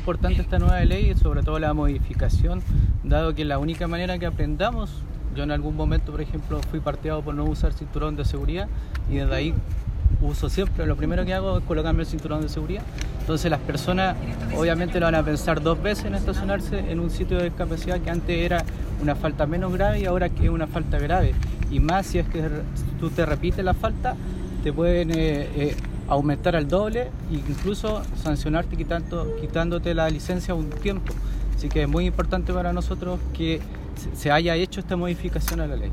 importante esta nueva ley sobre todo la modificación, dado que la única manera que aprendamos, yo en algún momento, por ejemplo, fui parteado por no usar cinturón de seguridad y desde ahí uso siempre, lo primero que hago es colocarme el cinturón de seguridad. Entonces las personas obviamente lo van a pensar dos veces en estacionarse en un sitio de discapacidad que antes era una falta menos grave y ahora que es una falta grave. Y más si es que tú te repites la falta, te pueden eh, eh, aumentar al doble e incluso sancionarte quitando, quitándote la licencia un tiempo. Así que es muy importante para nosotros que se haya hecho esta modificación a la ley.